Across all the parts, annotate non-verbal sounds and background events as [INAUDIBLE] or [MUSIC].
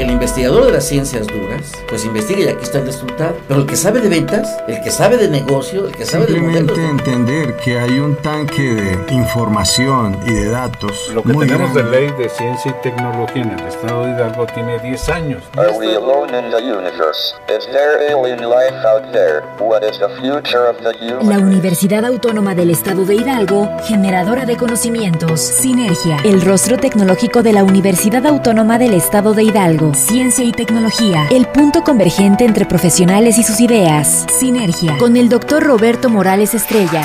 el investigador de las ciencias duras, pues investiga y aquí está el resultado. Pero el que sabe de ventas, el que sabe de negocio, el que sabe de modelos... entender que hay un tanque de información y de datos. Lo que tenemos de ley de ciencia y tecnología en el estado de Hidalgo tiene 10 años. La Universidad Autónoma del Estado de Hidalgo, generadora de conocimientos. Sinergia, el rostro tecnológico de la Universidad Autónoma del Estado de Hidalgo. Ciencia y tecnología, el punto convergente entre profesionales y sus ideas. Sinergia, con el doctor Roberto Morales Estrella.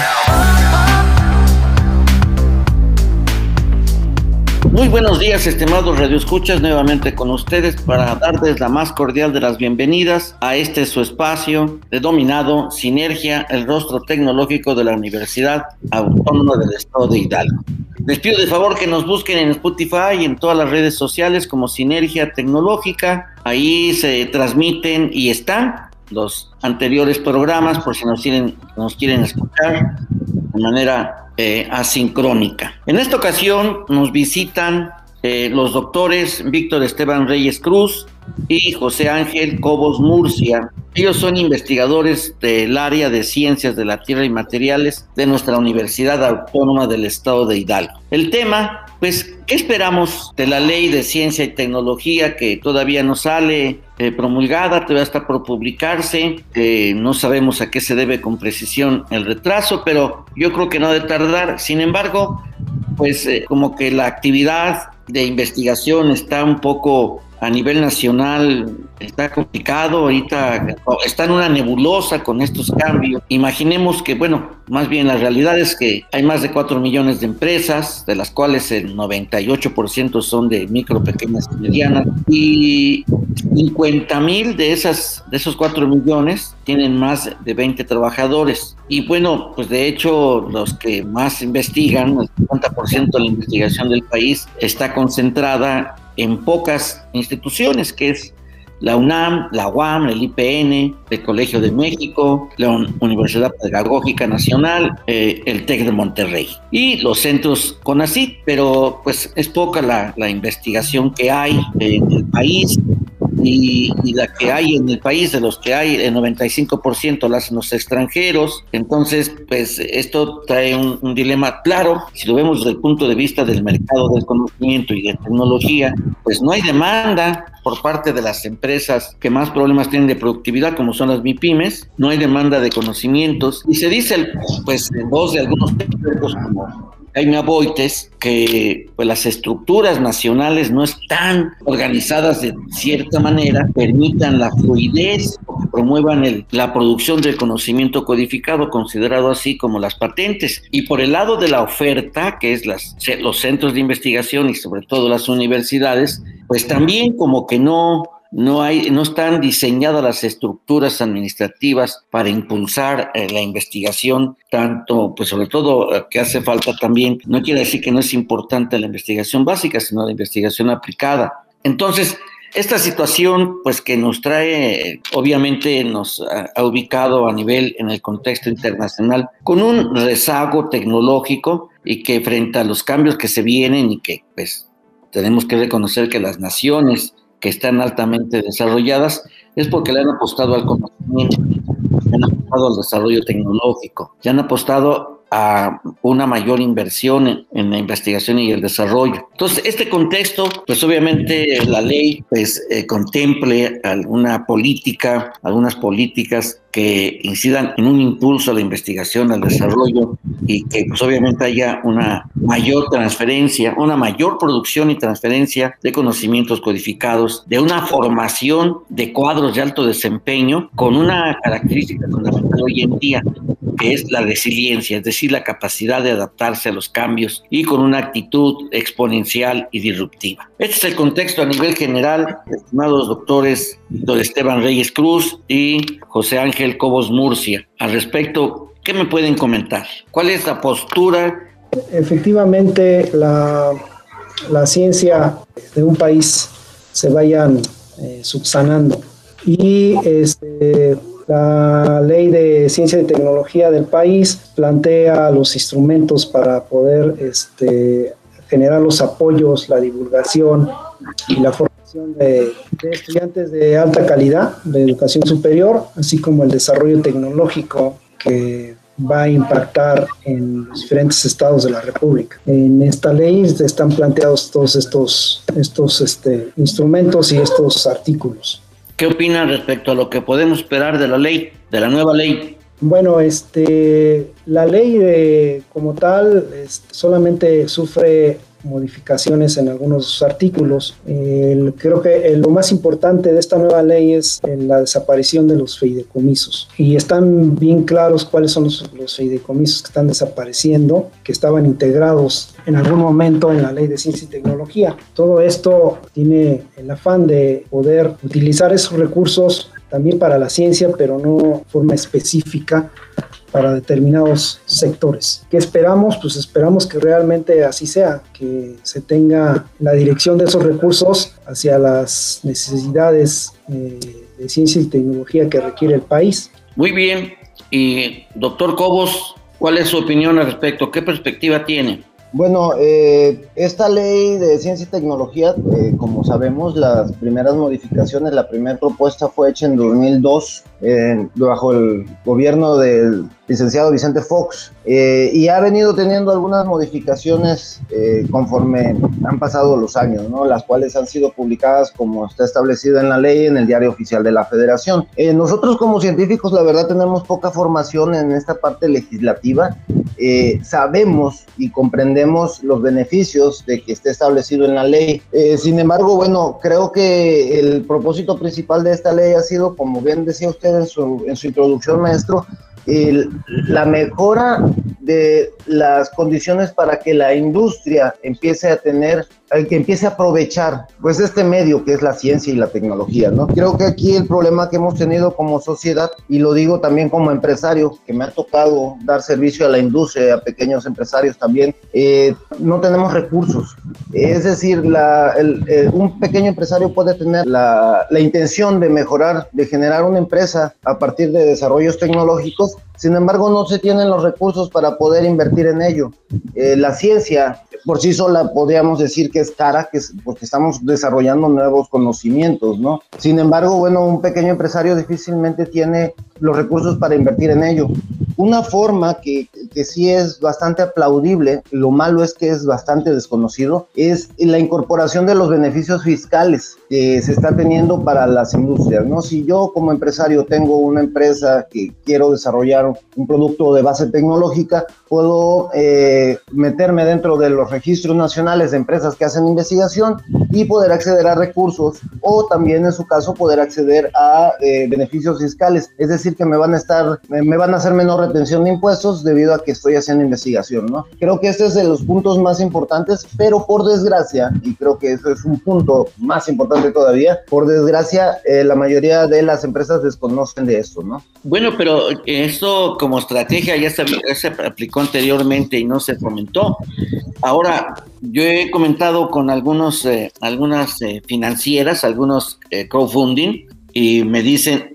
Muy buenos días, estimados radioescuchas, nuevamente con ustedes para darles la más cordial de las bienvenidas a este su espacio denominado Sinergia, el rostro tecnológico de la Universidad Autónoma del Estado de Hidalgo. Les pido de favor que nos busquen en Spotify y en todas las redes sociales como Sinergia Tecnológica. Ahí se transmiten y están los anteriores programas por si nos quieren, nos quieren escuchar de manera eh, asincrónica. En esta ocasión nos visitan eh, los doctores Víctor Esteban Reyes Cruz y José Ángel Cobos Murcia. Ellos son investigadores del área de ciencias de la tierra y materiales de nuestra Universidad Autónoma del Estado de Hidalgo. El tema pues, ¿qué esperamos de la ley de ciencia y tecnología que todavía no sale eh, promulgada, todavía está por publicarse? no sabemos a qué se debe con precisión el retraso, pero yo creo que no debe tardar. Sin embargo, pues eh, como que la actividad de investigación está un poco a nivel nacional está complicado, ahorita está en una nebulosa con estos cambios. Imaginemos que, bueno, más bien la realidad es que hay más de 4 millones de empresas, de las cuales el 98% son de micro, pequeñas y medianas, y 50 mil de, esas, de esos 4 millones tienen más de 20 trabajadores. Y bueno, pues de hecho los que más investigan, el 50% de la investigación del país está concentrada en pocas instituciones, que es la UNAM, la UAM, el IPN, el Colegio de México, la Universidad Pedagógica Nacional, eh, el TEC de Monterrey y los centros CONACYT, pero pues es poca la, la investigación que hay en el país y, la que hay en el país, de los que hay, el 95% las hacen los extranjeros. Entonces, pues esto trae un, dilema claro. Si lo vemos desde el punto de vista del mercado del conocimiento y de tecnología, pues no hay demanda por parte de las empresas que más problemas tienen de productividad, como son las MIPIMES, no hay demanda de conocimientos. Y se dice, pues en voz de algunos expertos como Jaime Aboites, que pues, las estructuras nacionales no están organizadas de cierta manera, permitan la fluidez promuevan el, la producción del conocimiento codificado, considerado así como las patentes. Y por el lado de la oferta, que es los centros de investigación y sobre todo las universidades, pues también como que no no, hay, no están diseñadas las estructuras administrativas para impulsar eh, la investigación, tanto, pues sobre todo eh, que hace falta también, no quiere decir que no es importante la investigación básica, sino la investigación aplicada. Entonces, esta situación, pues que nos trae, obviamente nos ha, ubicado a nivel en el contexto internacional con un rezago tecnológico y que frente a los cambios que se vienen y que pues tenemos que reconocer que las naciones que están altamente desarrolladas es porque le han apostado al conocimiento, le han apostado al desarrollo tecnológico, le han apostado a una mayor inversión en, la investigación y el desarrollo. Entonces, este contexto, pues obviamente la ley pues eh, contemple alguna política, algunas políticas que incidan en un impulso a la investigación, al desarrollo y que pues obviamente haya una mayor transferencia, una mayor producción y transferencia de conocimientos codificados, de una formación de cuadros de alto desempeño con una característica fundamental hoy en día, que es la resiliencia, es decir, la capacidad de adaptarse a los cambios y con una actitud exponencial y disruptiva. Este es el contexto a nivel general, estimados doctores, doctor Esteban Reyes Cruz y José Ángel Cobos Murcia. Al respecto, ¿qué me pueden comentar? ¿Cuál es la postura? Efectivamente, la, la ciencia de un país se vayan eh, subsanando y este, la ley de ciencia y tecnología del país plantea los instrumentos para poder este, generar los apoyos, la divulgación y la formación de, estudiantes de alta calidad de educación superior, así como el desarrollo tecnológico que va a impactar en los diferentes estados de la República. En esta ley están planteados todos estos, estos este, instrumentos y estos artículos. ¿Qué opina respecto a lo que podemos esperar de la ley, de la nueva ley? Bueno, este, la ley eh, como tal solamente sufre modificaciones en algunos artículos. creo que lo más importante de esta nueva ley es la desaparición de los fideicomisos. Y están bien claros cuáles son los, los fideicomisos que están desapareciendo, que estaban integrados en algún momento en la ley de ciencia y tecnología. Todo esto tiene el afán de poder utilizar esos recursos también para la ciencia, pero no de forma específica para determinados sectores. ¿Qué esperamos? Pues esperamos que realmente así sea, que se tenga la dirección de esos recursos hacia las necesidades eh, de ciencia y tecnología que requiere el país. Muy bien. Y doctor Cobos, ¿cuál es su opinión al respecto? ¿Qué perspectiva tiene? Bueno, eh, esta ley de ciencia y tecnología, eh, como sabemos, las primeras modificaciones, la primera propuesta fue hecha en 2002 bajo el gobierno del licenciado Vicente Fox eh, y ha venido teniendo algunas modificaciones eh, conforme han pasado los años, ¿no? las cuales han sido publicadas como está establecido en la ley en el diario oficial de la federación. Eh, nosotros como científicos la verdad tenemos poca formación en esta parte legislativa, sabemos y comprendemos los beneficios de que esté establecido en la ley, sin embargo, bueno, creo que el propósito principal de esta ley ha sido, como bien decía usted en su, en su introducción, maestro, la mejora de las condiciones para que la industria empiece a tener que empiece a aprovechar pues este medio que es la ciencia y la tecnología, ¿no? Creo que aquí el problema que hemos tenido como sociedad, y lo digo también como empresario, que me ha tocado dar servicio a la industria, a pequeños empresarios también, eh, no tenemos recursos. Es decir, un pequeño empresario puede tener la, la intención de mejorar, de generar una empresa a partir de desarrollos tecnológicos, sin embargo, no se tienen los recursos para poder invertir en ello. Eh, la ciencia por sí sola podríamos decir que es cara, que es porque estamos desarrollando nuevos conocimientos, ¿no? Sin embargo, bueno, un pequeño empresario difícilmente tiene los recursos para invertir en ello. Una forma que, que, sí es bastante aplaudible, lo malo es que es bastante desconocido, es la incorporación de los beneficios fiscales que se está teniendo para las industrias, ¿no? Si yo como empresario tengo una empresa que quiero desarrollar un producto de base tecnológica, puedo eh, meterme dentro de los registros nacionales de empresas que hacen investigación y poder acceder a recursos o también en su caso poder acceder a eh, beneficios fiscales, es decir, que me van a estar, me van a hacer menor retención de impuestos debido a que estoy haciendo investigación, ¿no? Creo que este es de los puntos más importantes, pero por desgracia, y creo que eso es un punto más importante todavía, por desgracia, eh, la mayoría de las empresas desconocen de esto, ¿no? Bueno, pero esto como estrategia ya se, aplicó anteriormente y no se comentó. Ahora, yo he comentado con algunos, eh, algunas eh, financieras, algunos crowdfunding, y me dicen,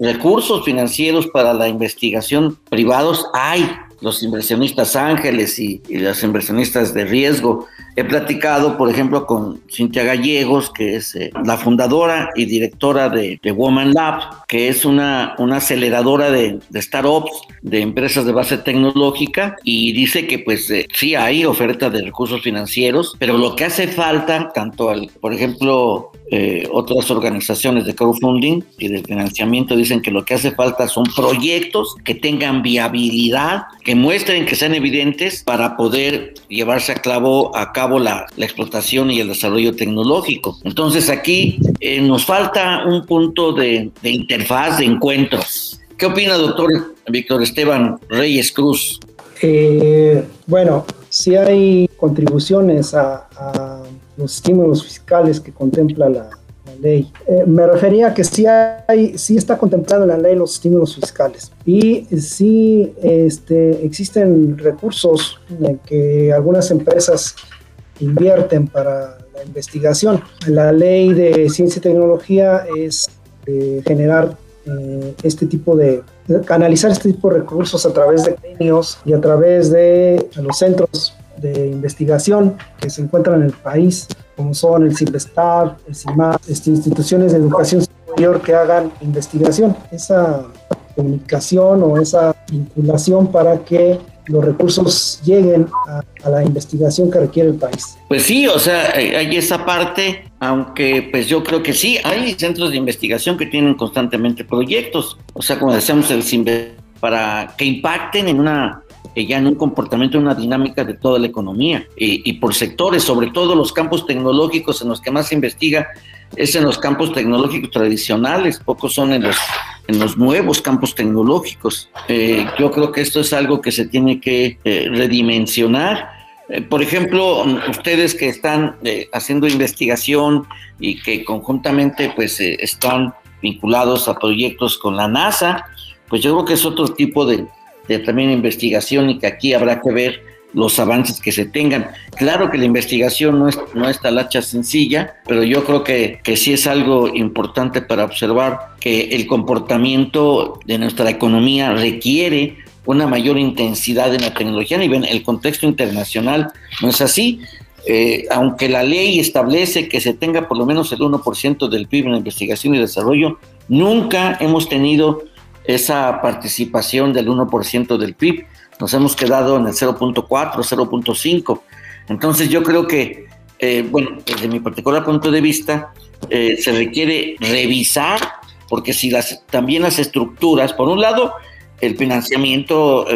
recursos financieros para la investigación privados hay, los inversionistas ángeles y, los inversionistas de riesgo. He platicado, por ejemplo, con Cintia Gallegos, que es eh, la fundadora y directora de, Woman Lab, que es una, aceleradora de, startups, de empresas de base tecnológica, y dice que pues eh, sí hay oferta de recursos financieros, pero lo que hace falta, tanto al, por ejemplo, eh, otras organizaciones de crowdfunding y de financiamiento dicen que lo que hace falta son proyectos que tengan viabilidad, que muestren que sean evidentes para poder llevarse a, clavo, a cabo la, explotación y el desarrollo tecnológico. Entonces aquí eh, nos falta un punto de, interfaz, de encuentros. ¿Qué opina, doctor Víctor Esteban Reyes Cruz? Eh, bueno, si hay contribuciones a los estímulos fiscales que contempla la, ley. Eh, me refería a que sí, hay, sí está contemplado en la ley los estímulos fiscales y sí este, existen recursos en que algunas empresas invierten para la investigación. La ley de ciencia y tecnología es generar eh, este tipo de, canalizar este tipo de recursos a través de gremios y a través de los centros de investigación que se encuentran en el país, como son el CIPESTAR, el CIMAP, este, instituciones de educación superior que hagan investigación. Esa comunicación o esa vinculación para que los recursos lleguen a, la investigación que requiere el país. Pues sí, o sea, hay esa parte, aunque pues yo creo que sí, hay centros de investigación que tienen constantemente proyectos, o sea, como decíamos, el para que impacten en una ya en un comportamiento, en una dinámica de toda la economía y, y por sectores, sobre todo los campos tecnológicos en los que más se investiga es en los campos tecnológicos tradicionales, pocos son en los, en los nuevos campos tecnológicos. Eh, yo creo que esto es algo que se tiene que eh, redimensionar. Eh, por ejemplo, ustedes que están haciendo investigación y que conjuntamente pues están vinculados a proyectos con la NASA, pues yo creo que es otro tipo de, de también investigación y que aquí habrá que ver los avances que se tengan. Claro que la investigación no es, no es sencilla, pero yo creo que, que sí es algo importante para observar que el comportamiento de nuestra economía requiere una mayor intensidad en la tecnología a nivel, el contexto internacional no es así. Eh, aunque la ley establece que se tenga por lo menos el 1% del PIB en investigación y desarrollo, nunca hemos tenido esa participación del 1% del PIB nos hemos quedado en el 0.4, 0.5. Entonces yo creo que, eh, bueno, desde mi particular punto de vista, eh, se requiere revisar, porque si las, también las estructuras, por un lado, el financiamiento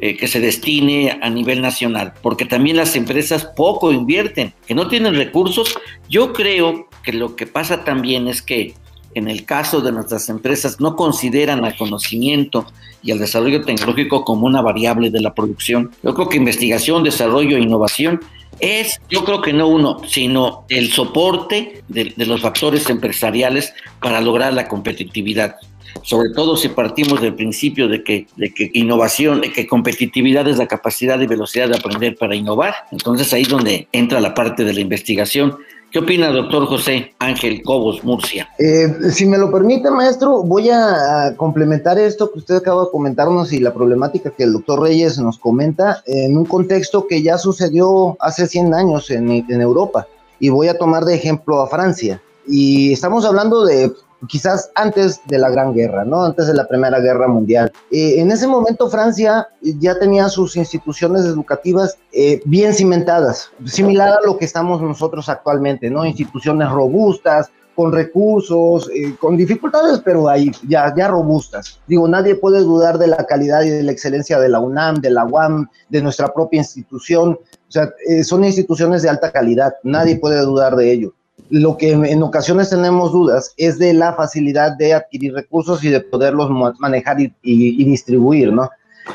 eh, que se destine a nivel nacional, porque también las empresas poco invierten, que no tienen recursos, yo creo que lo que pasa también es que en el caso de nuestras empresas no consideran al conocimiento y al desarrollo tecnológico como una variable de la producción. Yo creo que investigación, desarrollo e innovación es, yo creo que no uno, sino el soporte de, los factores empresariales para lograr la competitividad sobre todo si partimos del principio de que, de que innovación, de que competitividad es la capacidad y velocidad de aprender para innovar. Entonces ahí es donde entra la parte de la investigación ¿Qué opina, doctor José Ángel Cobos Murcia? Eh, si me lo permite, maestro, voy a complementar esto que usted acaba de comentarnos y la problemática que el doctor Reyes nos comenta en un contexto que ya sucedió hace 100 años en, en Europa. Y voy a tomar de ejemplo a Francia. Y estamos hablando de quizás antes de la Gran Guerra, ¿no? Antes de la Primera Guerra Mundial. Eh, en ese momento Francia ya tenía sus instituciones educativas eh, bien cimentadas, similar a lo que estamos nosotros actualmente, ¿no? Instituciones robustas, con recursos, eh, con dificultades, pero ahí ya, ya robustas. Digo, nadie puede dudar de la calidad y de la excelencia de la UNAM, de la UAM, de nuestra propia institución. O sea, son instituciones de alta calidad, nadie puede dudar de ello lo que en ocasiones tenemos dudas es de la facilidad de adquirir recursos y de poderlos manejar y, distribuir, ¿no?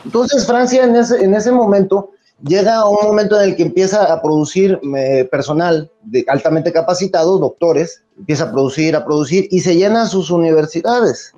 Entonces Francia en ese, en ese momento llega a un momento en el que empieza a producir eh, personal altamente capacitado, doctores, empieza a producir, a producir y se llenan sus universidades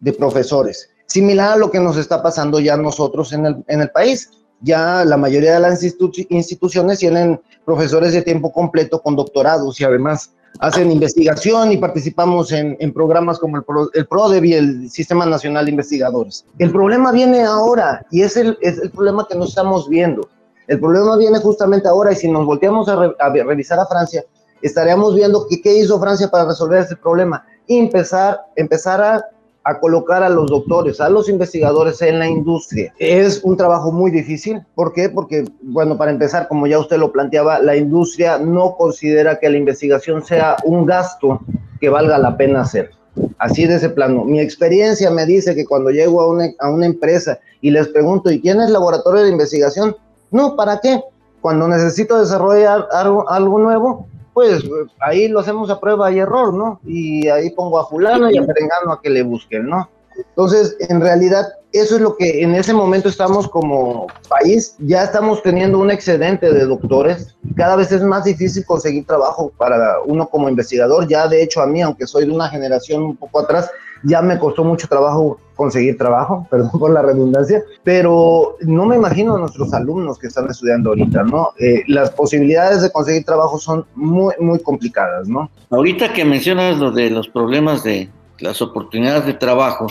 de profesores, similar a lo que nos está pasando ya nosotros en el país ya la mayoría de las instituciones tienen profesores de tiempo completo con doctorados y además hacen investigación y participamos en, programas como el, Pro, PRODEV y el Sistema Nacional de Investigadores. El problema viene ahora y es el, es el problema que no estamos viendo. El problema viene justamente ahora y si nos volteamos a, revisar a Francia, estaríamos viendo qué hizo Francia para resolver ese problema. Y empezar, empezar a a colocar a los doctores, a los investigadores en la industria. Es un trabajo muy difícil. ¿Por qué? Porque, bueno, para empezar, como ya usted lo planteaba, la industria no considera que la investigación sea un gasto que valga la pena hacer. Así de ese plano. Mi experiencia me dice que cuando llego a una, a una empresa y les pregunto, ¿y quién es laboratorio de investigación? No, ¿para qué? Cuando necesito desarrollar algo, algo nuevo, pues ahí lo hacemos a prueba y error, ¿no? Y ahí pongo a fulano y a perengano a que le busquen, ¿no? Entonces, en realidad, eso es lo que en ese momento estamos como país, ya estamos teniendo un excedente de doctores, cada vez es más difícil conseguir trabajo para uno como investigador, ya de hecho a mí, aunque soy de una generación un poco atrás, ya me costó mucho trabajo conseguir trabajo, [LAUGHS] perdón por la redundancia, pero no me imagino a nuestros alumnos que están estudiando ahorita, ¿no? Eh, las posibilidades de conseguir trabajo son muy, muy complicadas, ¿no? Ahorita que mencionas lo de los problemas de las oportunidades de trabajo,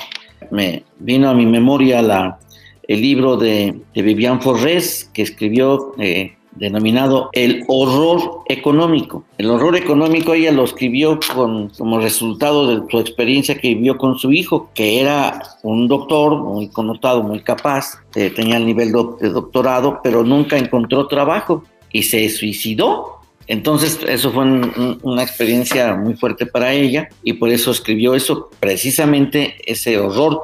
me vino a mi memoria la, el libro de, de Vivian Forrest, que escribió eh, denominado El horror económico. El horror económico ella lo escribió con, como resultado de su experiencia que vivió con su hijo, que era un doctor muy connotado, muy capaz, eh, tenía el nivel de doctorado, pero nunca encontró trabajo y se suicidó. Entonces, eso fue una experiencia muy fuerte para ella y por eso escribió eso, precisamente ese horror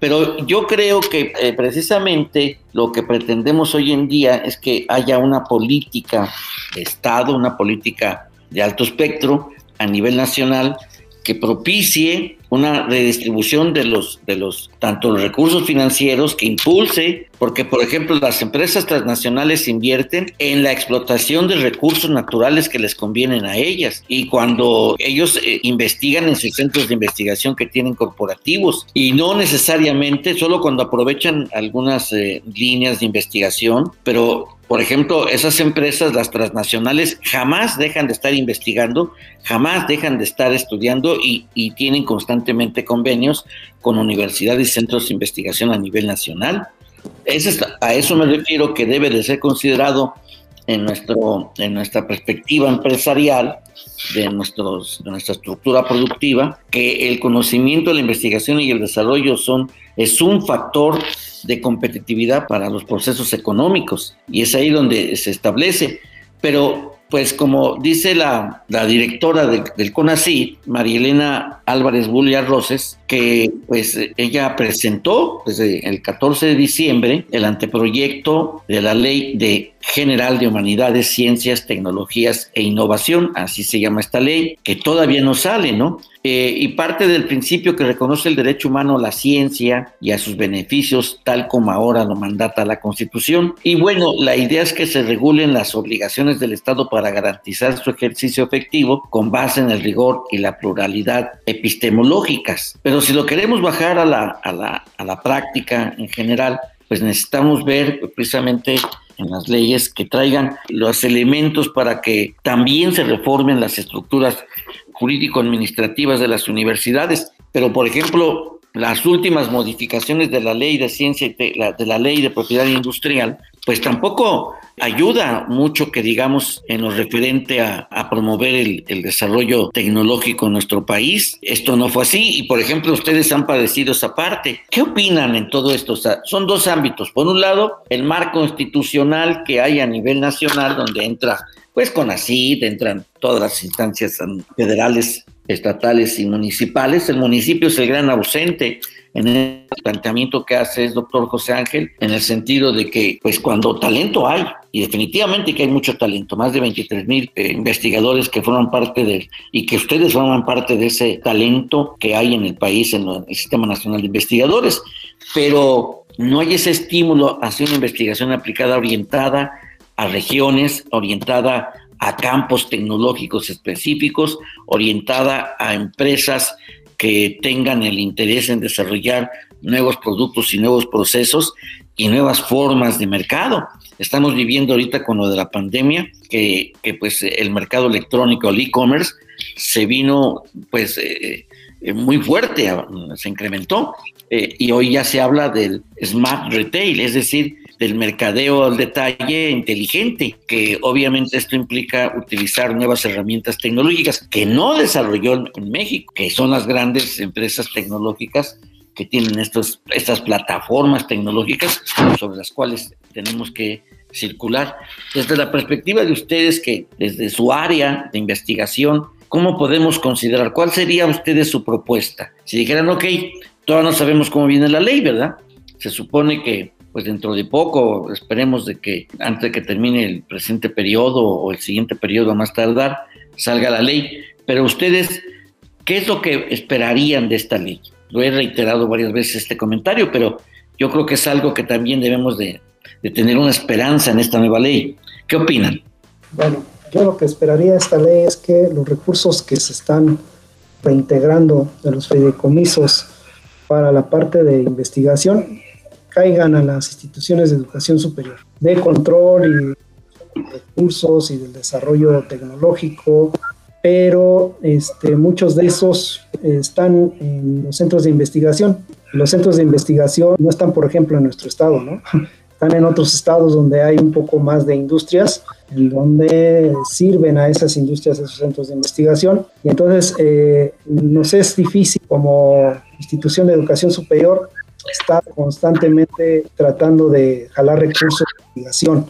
pero yo creo que eh, precisamente lo que pretendemos hoy en día es que haya una política de Estado, una política de alto espectro a nivel nacional que propicie una redistribución de los, de los, tanto los recursos financieros que impulse, porque por ejemplo las empresas transnacionales invierten en la explotación de recursos naturales que les convienen a ellas. Y cuando ellos eh, investigan en sus centros de investigación que tienen corporativos, y no necesariamente solo cuando aprovechan algunas eh, líneas de investigación, pero por ejemplo, esas empresas, las transnacionales, jamás dejan de estar investigando, jamás dejan de estar estudiando y, tienen constantemente convenios con universidades y centros de investigación a nivel nacional. a eso me refiero que debe de ser considerado en, nuestro, en nuestra perspectiva empresarial, de, nuestros, de nuestra estructura productiva, que el conocimiento, la investigación y el desarrollo son, es un factor de competitividad para los procesos económicos y es ahí donde se establece. Pero pues como dice la, directora del CONACYT, María Elena Álvarez Bulia Roses, que pues ella presentó desde el 14 de diciembre el anteproyecto de la Ley de General de Humanidades, Ciencias, Tecnologías e Innovación, así se llama esta ley, que todavía no sale, ¿no? Eh, y parte del principio que reconoce el derecho humano a la ciencia y a sus beneficios, tal como ahora lo mandata la Constitución. Y bueno, la idea es que se regulen las obligaciones del Estado para garantizar su ejercicio efectivo con base en el rigor y la pluralidad epistemológicas. Pero si lo queremos bajar a la, a la, a la práctica en general, pues necesitamos ver precisamente en las leyes que traigan los elementos para que también se reformen las estructuras jurídico-administrativas de las universidades. Pero, por ejemplo, las últimas modificaciones de la ley de ciencia y de la ley de propiedad industrial, pues tampoco ayuda mucho que digamos en lo referente a, promover el, desarrollo tecnológico en nuestro país. Esto no fue así y por ejemplo ustedes han padecido esa parte. ¿Qué opinan en todo esto? son dos ámbitos. Por un lado, el marco institucional que hay a nivel nacional donde entra pues con CONACYT, entran todas las instancias federales, estatales y municipales. El municipio es el gran ausente en el planteamiento que hace el doctor José Ángel, en el sentido de que, pues cuando talento hay, y definitivamente que hay mucho talento, más de 23 mil eh, investigadores que forman parte de, y que ustedes forman parte de ese talento que hay en el país, en el Sistema Nacional de Investigadores, pero no hay ese estímulo hacia una investigación aplicada orientada a regiones, orientada a campos tecnológicos específicos, orientada a empresas que tengan el interés en desarrollar nuevos productos y nuevos procesos y nuevas formas de mercado. Estamos viviendo ahorita con lo de la pandemia, que, pues el mercado electrónico, el e-commerce, se vino pues eh, eh, muy fuerte, se incrementó eh, y hoy ya se habla del smart retail, es decir, del mercadeo al detalle inteligente, que obviamente esto implica utilizar nuevas herramientas tecnológicas que no desarrolló en México, que son las grandes empresas tecnológicas que tienen estos, estas plataformas tecnológicas sobre las cuales tenemos que circular. Desde la perspectiva de ustedes, que desde su área de investigación, ¿cómo podemos considerar? ¿Cuál sería ustedes su propuesta? Si dijeran, ok, todavía no sabemos cómo viene la ley, ¿verdad? Se supone que pues dentro de poco, esperemos de que antes de que termine el presente periodo o el siguiente periodo a más tardar, salga la ley. Pero ustedes, ¿qué es lo que esperarían de esta ley? Lo he reiterado varias veces este comentario, pero yo creo que es algo que también debemos de, tener una esperanza en esta nueva ley. ¿Qué opinan? Bueno, yo lo que esperaría de esta ley es que los recursos que se están reintegrando de los fideicomisos para la parte de investigación caigan a las instituciones de educación superior, de control y recursos y del desarrollo tecnológico, pero este, muchos de esos están en los centros de investigación. Los centros de investigación no están, por ejemplo, en nuestro estado, ¿no? [LAUGHS] están en otros estados donde hay un poco más de industrias, en donde sirven a esas industrias esos centros de investigación. Y entonces eh, nos es difícil como institución de educación superior estar constantemente tratando de jalar recursos de investigación,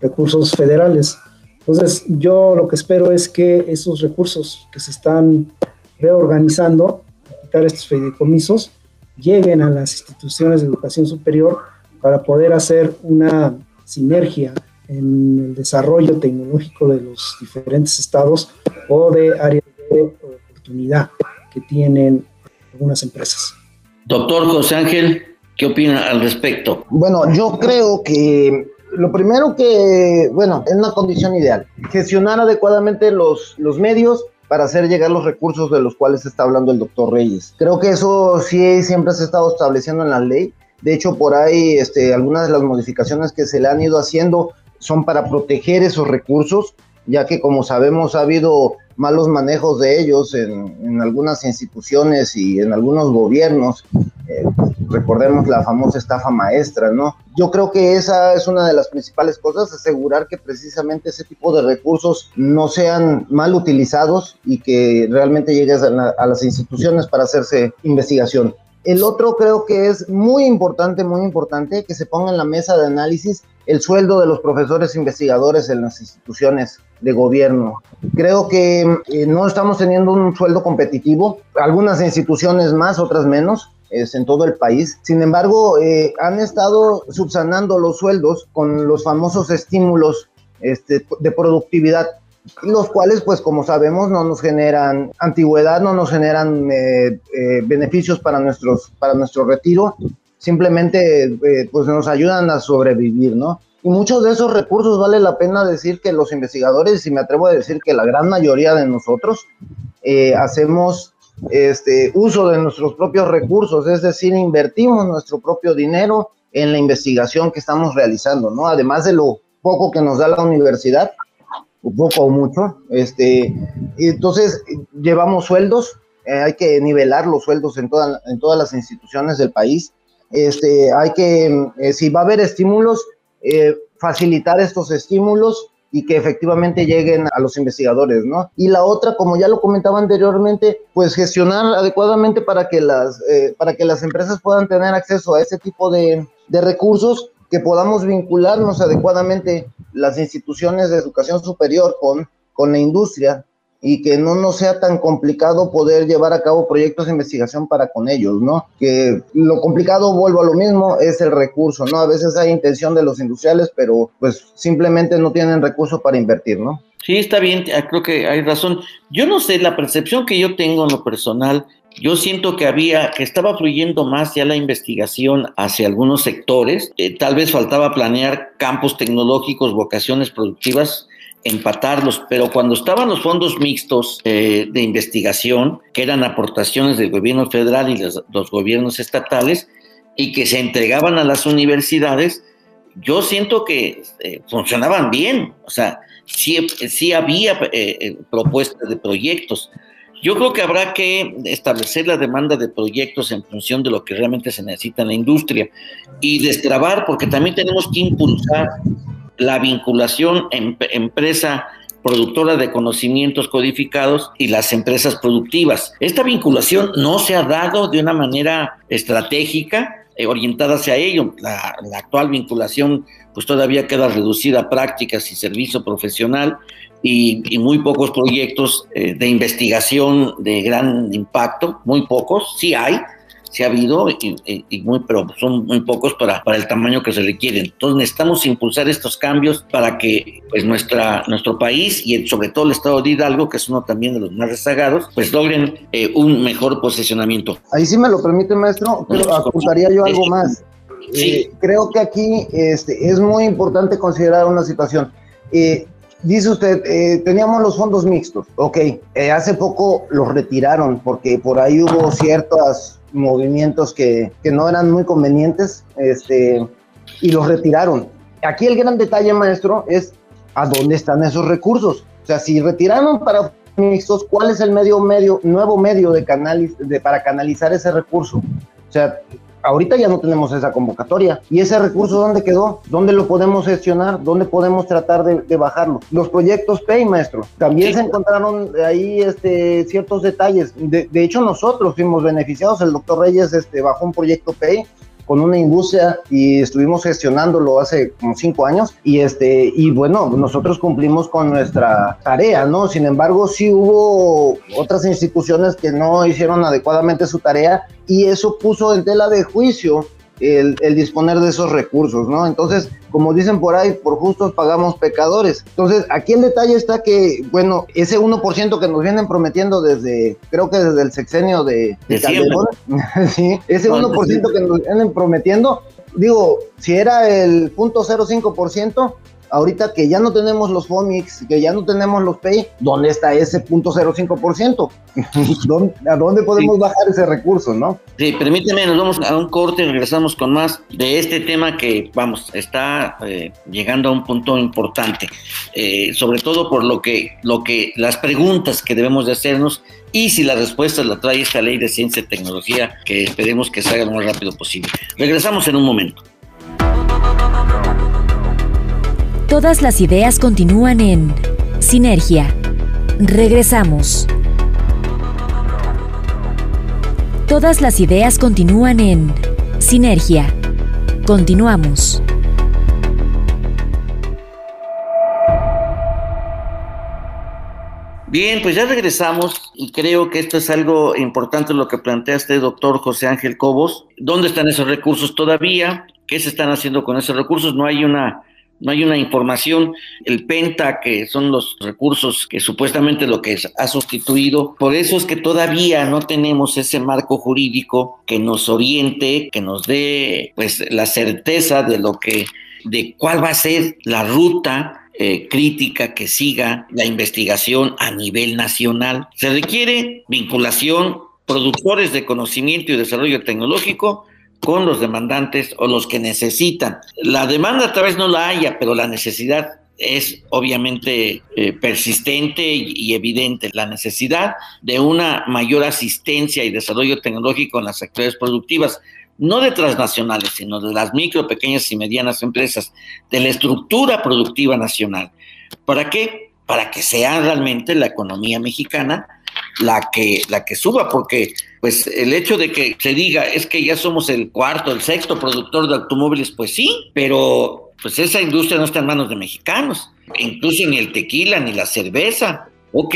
recursos federales. Entonces yo lo que espero es que esos recursos que se están reorganizando, quitar estos fideicomisos, lleguen a las instituciones de educación superior para poder hacer una sinergia en el desarrollo tecnológico de los diferentes estados o de áreas de oportunidad que tienen algunas empresas. Doctor José Ángel, ¿qué opina al respecto? Bueno, yo creo que lo primero que, bueno, es una condición ideal, gestionar adecuadamente los, los medios para hacer llegar los recursos de los cuales está hablando el doctor Reyes. Creo que eso sí siempre se ha estado estableciendo en la ley. De hecho, por ahí este, algunas de las modificaciones que se le han ido haciendo son para proteger esos recursos, ya que como sabemos ha habido malos manejos de ellos en, algunas instituciones y en algunos gobiernos. Eh, recordemos la famosa estafa maestra, ¿no? Yo creo que esa es una de las principales cosas, asegurar que precisamente ese tipo de recursos no sean mal utilizados y que realmente llegues a las instituciones para hacerse investigación. El otro creo que es muy importante, muy importante que se ponga en la mesa de análisis el sueldo de los profesores investigadores en las instituciones de gobierno. Creo que eh, no estamos teniendo un sueldo competitivo, algunas instituciones más, otras menos. Es en todo el país. Sin embargo, eh, han estado subsanando los sueldos con los famosos estímulos este, de productividad los cuales, pues como sabemos, no nos generan antigüedad, no nos generan eh, eh, beneficios para, nuestros, para nuestro retiro, simplemente eh, pues nos ayudan a sobrevivir, ¿no? Y muchos de esos recursos vale la pena decir que los investigadores, y me atrevo a decir que la gran mayoría de nosotros, hacemos este, uso de nuestros propios recursos, es decir, invertimos nuestro propio dinero en la investigación que estamos realizando, ¿no? Además de lo poco que nos da la universidad, poco o mucho. Este, entonces, llevamos sueldos, eh, hay que nivelar los sueldos en, en todas las instituciones del país. Este, hay que, eh, si va a haber estímulos, eh, facilitar estos estímulos y que efectivamente lleguen a los investigadores, ¿no? Y la otra, como ya lo comentaba anteriormente, pues gestionar adecuadamente para que las, para que las empresas puedan tener acceso a ese tipo de, de recursos que podamos vincularnos adecuadamente las instituciones de educación superior con, con la industria y que no nos sea tan complicado poder llevar a cabo proyectos de investigación para con ellos, ¿no? Que lo complicado, vuelvo a lo mismo, es el recurso, ¿no? A veces hay intención de los industriales, pero pues simplemente no tienen recursos para invertir, ¿no? Sí, está bien, creo que hay razón. Yo no sé, la percepción que yo tengo en lo personal yo siento que había, que estaba fluyendo más ya la investigación hacia algunos sectores. Eh, tal vez faltaba planear campos tecnológicos, vocaciones productivas, empatarlos, pero cuando estaban los fondos mixtos eh, de investigación, que eran aportaciones del gobierno federal y los, gobiernos estatales, y que se entregaban a las universidades, yo siento que eh, funcionaban bien. O sea, sí, había propuestas de proyectos yo creo que habrá que establecer la demanda de proyectos en función de lo que realmente se necesita en la industria y destrabar, porque también tenemos que impulsar la vinculación en empresa productora de conocimientos codificados y las empresas productivas. Esta vinculación no se ha dado de una manera estratégica eh, orientada hacia ello. La, la, actual vinculación pues todavía queda reducida a prácticas y servicio profesional y, muy pocos proyectos eh, de investigación de gran impacto, muy pocos, sí hay, sí ha habido, y, muy, pero son muy pocos para, para el tamaño que se requieren. Entonces necesitamos impulsar estos cambios para que pues, nuestra, nuestro país y sobre todo el estado de Hidalgo, que es uno también de los más rezagados, pues logren eh, un mejor posicionamiento. Ahí sí me lo permite, maestro, pero apuntaría yo algo más. Sí. Eh, creo que aquí este, es muy importante considerar una situación. Eh, Dice usted, eh, teníamos los fondos mixtos. Ok, eh, hace poco los retiraron porque por ahí hubo ciertos movimientos que, que, no eran muy convenientes este, y los retiraron. Aquí el gran detalle, maestro, es a dónde están esos recursos. O sea, si retiraron para mixtos, ¿cuál es el medio, medio, nuevo medio de, canal, de para canalizar ese recurso? O sea, ahorita ya no tenemos esa convocatoria. ¿Y ese recurso dónde quedó? ¿Dónde lo podemos gestionar? ¿Dónde podemos tratar de, bajarlo? Los proyectos PAY, maestro. También se encontraron ahí este, ciertos detalles. De, de, hecho, nosotros fuimos beneficiados. El doctor Reyes este, bajó un proyecto PAY con una industria y estuvimos gestionándolo hace como cinco años. Y este y bueno nosotros cumplimos con nuestra tarea no sin embargo sí hubo otras instituciones que no hicieron adecuadamente su tarea y eso puso en tela de juicio el, disponer de esos recursos, ¿no? Entonces, como dicen por ahí, por justos pagamos pecadores. Entonces, aquí el detalle está que, bueno, ese 1% que nos vienen prometiendo desde, creo que desde el sexenio de, Calderón, [LAUGHS] sí, ese 1% que nos vienen prometiendo, digo, si era el 0.05%, ahorita que ya no tenemos los FOMIX, que ya no tenemos los PAY, ¿dónde está ese punto 0.5%? [LAUGHS] ¿A dónde podemos bajar ese recurso, no? Sí, permíteme, nos vamos a un corte y regresamos con más de este tema que, vamos, está eh, llegando a un punto importante, eh, sobre todo por lo que, lo que, las preguntas que debemos de hacernos y si la respuesta la trae esta ley de ciencia y tecnología que esperemos que se haga lo más rápido posible. Regresamos en un momento. Todas las ideas continúan en Sinergia. Regresamos. Todas las ideas continúan en Sinergia. Continuamos. Bien, pues ya regresamos y creo que esto es algo importante lo que plantea este doctor José Ángel Cobos. ¿Dónde están esos recursos todavía? ¿Qué se están haciendo con esos recursos? No hay una no hay una información. El Penta, que son los recursos que supuestamente lo que ha sustituido, por eso es que todavía no tenemos ese marco jurídico que nos oriente, que nos dé pues la certeza de lo que, de cuál va a ser la ruta eh, crítica que siga la investigación a nivel nacional. Se requiere vinculación productores de conocimiento y desarrollo tecnológico con los demandantes o los que necesitan. La demanda tal vez no la haya, pero la necesidad es obviamente eh, persistente y, evidente. La necesidad de una mayor asistencia y desarrollo tecnológico en las actividades productivas, no de transnacionales, sino de las micro, pequeñas y medianas empresas, de la estructura productiva nacional. ¿Para qué? Para que sea realmente la economía mexicana la que, la que suba, porque pues el hecho de que se diga es que ya somos el cuarto, el sexto productor de automóviles, pues sí, pero pues esa industria no está en manos de mexicanos, incluso ni el tequila ni la cerveza. Ok,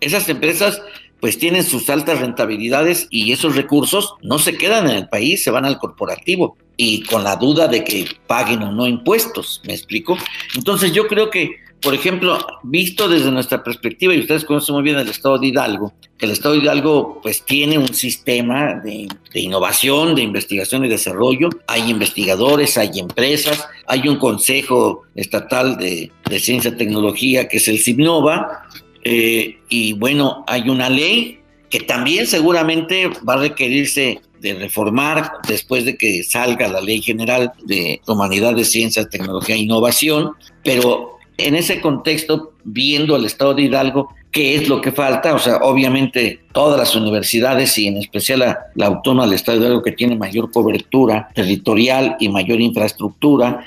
esas empresas pues tienen sus altas rentabilidades y esos recursos no se quedan en el país, se van al corporativo y con la duda de que paguen o no impuestos, ¿me explico? Entonces yo creo que por ejemplo, visto desde nuestra perspectiva, y ustedes conocen muy bien el Estado de Hidalgo, que el Estado de Hidalgo pues tiene un sistema de, innovación, de investigación y desarrollo, hay investigadores, hay empresas, hay un Consejo Estatal de, Ciencia y Tecnología que es el CIBNOVA, eh, y bueno, hay una ley que también seguramente va a requerirse de reformar después de que salga la Ley General de Humanidades, Ciencia, Tecnología e Innovación, pero en ese contexto, viendo el estado de Hidalgo, ¿qué es lo que falta? O sea, obviamente todas las universidades y en especial la, la autónoma del estado de Hidalgo que tiene mayor cobertura territorial y mayor infraestructura,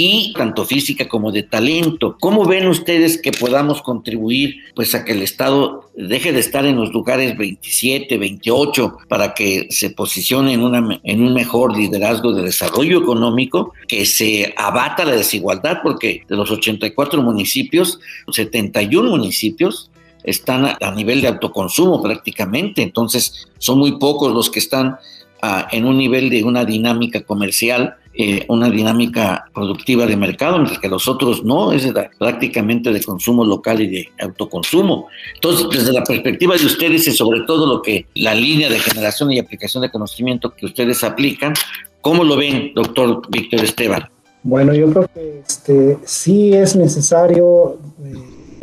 y tanto física como de talento. ¿Cómo ven ustedes que podamos contribuir pues a que el Estado deje de estar en los lugares 27, 28 para que se posicione en, una, en un mejor liderazgo de desarrollo económico, que se abata la desigualdad porque de los 84 municipios, 71 municipios están a, nivel de autoconsumo prácticamente, entonces son muy pocos los que están ah, en un nivel de una dinámica comercial eh, una dinámica productiva de mercado, mientras que los otros no, es prácticamente de consumo local y de autoconsumo. Entonces, desde la perspectiva de ustedes y sobre todo lo que la línea de generación y aplicación de conocimiento que ustedes aplican, ¿cómo lo ven, doctor Víctor Esteban? Bueno, yo creo que este, sí es necesario eh,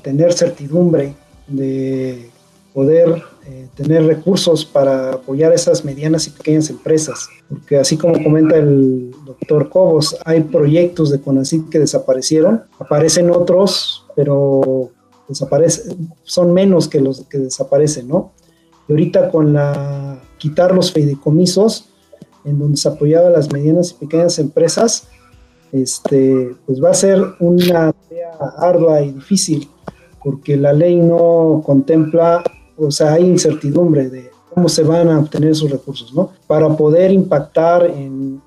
tener certidumbre de poder eh, tener recursos para apoyar esas medianas y pequeñas empresas, porque así como comenta el doctor Cobos, hay proyectos de CONACYT que desaparecieron, aparecen otros, pero desaparecen, son menos que los que desaparecen, ¿no? Y ahorita con la quitar los fideicomisos, en donde se apoyaba a las medianas y pequeñas empresas, este, pues va a ser una tarea ardua y difícil, porque la ley no contempla, o sea, hay incertidumbre de cómo se van a obtener esos recursos, ¿no? Para poder impactar en,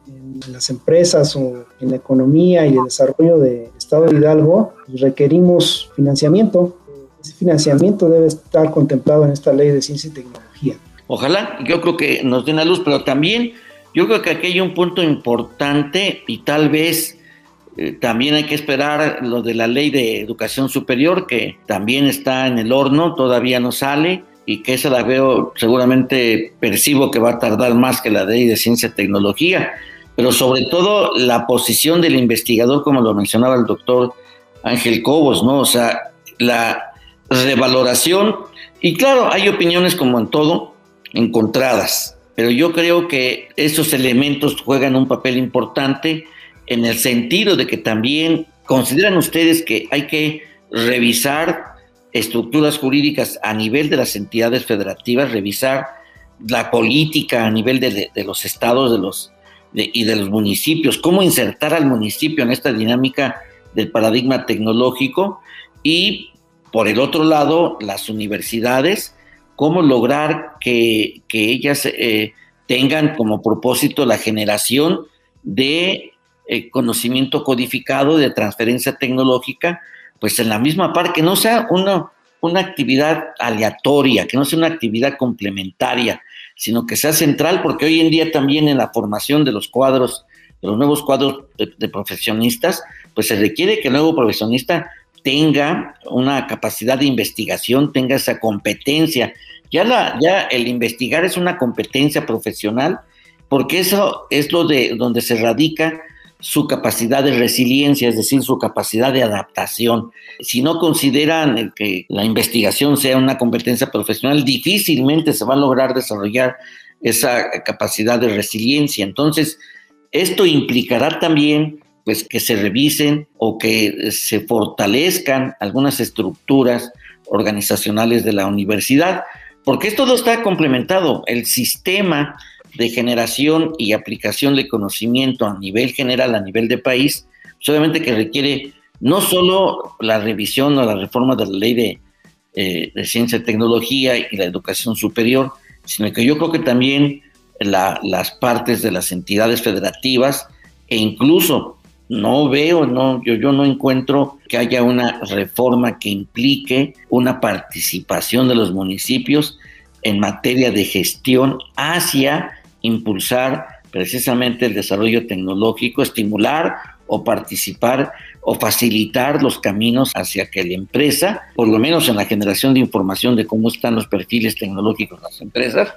las empresas o en la economía y el desarrollo del Estado de Hidalgo, pues requerimos financiamiento. Ese financiamiento debe estar contemplado en esta ley de ciencia y tecnología. Ojalá, yo creo que nos den la luz, pero también yo creo que aquí hay un punto importante y tal vez eh, también hay que esperar lo de la ley de educación superior, que también está en el horno, todavía no sale y que esa la veo, seguramente percibo que va a tardar más que la ley de ciencia y tecnología, pero sobre todo la posición del investigador, como lo mencionaba el doctor Ángel Cobos, ¿no? O sea, la revaloración, y claro, hay opiniones como en todo, encontradas, pero yo creo que esos elementos juegan un papel importante en el sentido de que también consideran ustedes que hay que revisar estructuras jurídicas a nivel de las entidades federativas, revisar la política a nivel de, los estados de los, y de los municipios, cómo insertar al municipio en esta dinámica del paradigma tecnológico y por el otro lado las universidades, cómo lograr que, ellas eh, tengan como propósito la generación de eh, conocimiento codificado, de transferencia tecnológica, pues en la misma par, que no sea una, una actividad aleatoria, que no sea una actividad complementaria, sino que sea central, porque hoy en día también en la formación de los cuadros, de los nuevos cuadros de, profesionistas, pues se requiere que el nuevo profesionista tenga una capacidad de investigación, tenga esa competencia. Ya, la, ya el investigar es una competencia profesional, porque eso es lo de donde se radica su capacidad de resiliencia, es decir, su capacidad de adaptación. Si no consideran que la investigación sea una competencia profesional, difícilmente se va a lograr desarrollar esa capacidad de resiliencia. Entonces, esto implicará también pues que se revisen o que se fortalezcan algunas estructuras organizacionales de la universidad, porque esto está complementado. El sistema de generación y aplicación de conocimiento a nivel general, a nivel de país, pues obviamente que requiere no solo la revisión o la reforma de la ley de, eh, ciencia y tecnología y la educación superior, sino que yo creo que también las partes de las entidades federativas e incluso no veo, no, yo, yo no encuentro que haya una reforma que implique una participación de los municipios en materia de gestión hacia impulsar precisamente el desarrollo tecnológico, estimular o participar o facilitar los caminos hacia que la empresa, por lo menos en la generación de información de cómo están los perfiles tecnológicos de las empresas,